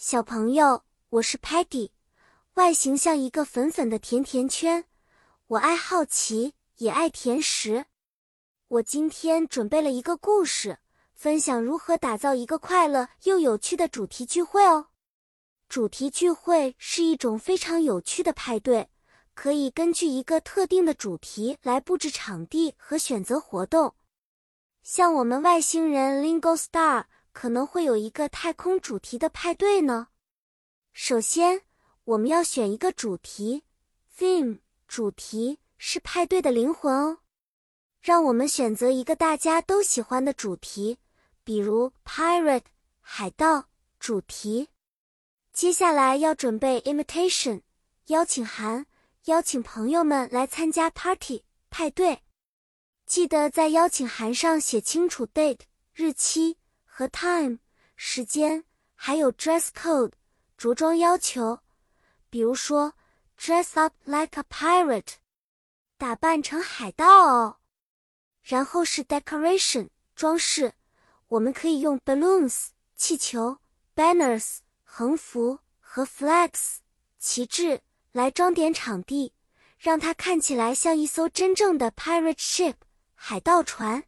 小朋友，我是 Patty，外形像一个粉粉的甜甜圈。我爱好奇，也爱甜食。我今天准备了一个故事，分享如何打造一个快乐又有趣的主题聚会哦。主题聚会是一种非常有趣的派对，可以根据一个特定的主题来布置场地和选择活动。像我们外星人 Lingo Star。可能会有一个太空主题的派对呢。首先，我们要选一个主题，theme。主题是派对的灵魂哦。让我们选择一个大家都喜欢的主题，比如 pirate 海盗主题。接下来要准备 invitation 邀请函，邀请朋友们来参加 party 派对。记得在邀请函上写清楚 date 日期。和 time 时间，还有 dress code 着装要求，比如说 dress up like a pirate 打扮成海盗哦。然后是 decoration 装饰，我们可以用 balloons 气球、banners 横幅和 flags 旗帜来装点场地，让它看起来像一艘真正的 pirate ship 海盗船。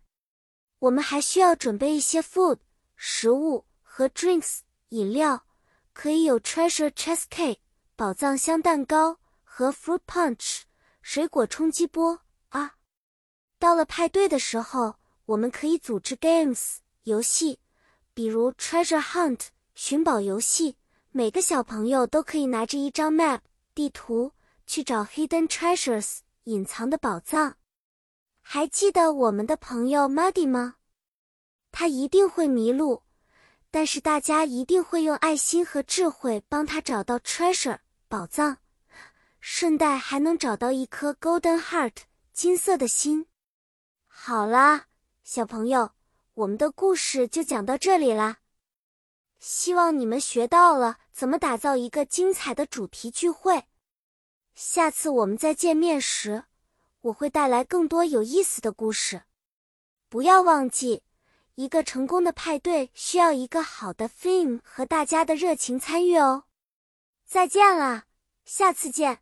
我们还需要准备一些 food。食物和 drinks 饮料可以有 treasure chest cake 宝藏箱蛋糕和 fruit punch 水果冲击波啊。到了派对的时候，我们可以组织 games 游戏，比如 treasure hunt 寻宝游戏，每个小朋友都可以拿着一张 map 地图去找 hidden treasures 隐藏的宝藏。还记得我们的朋友 Muddy 吗？他一定会迷路，但是大家一定会用爱心和智慧帮他找到 treasure 宝藏，顺带还能找到一颗 golden heart 金色的心。好啦，小朋友，我们的故事就讲到这里啦。希望你们学到了怎么打造一个精彩的主题聚会。下次我们再见面时，我会带来更多有意思的故事。不要忘记。一个成功的派对需要一个好的 theme 和大家的热情参与哦。再见了，下次见。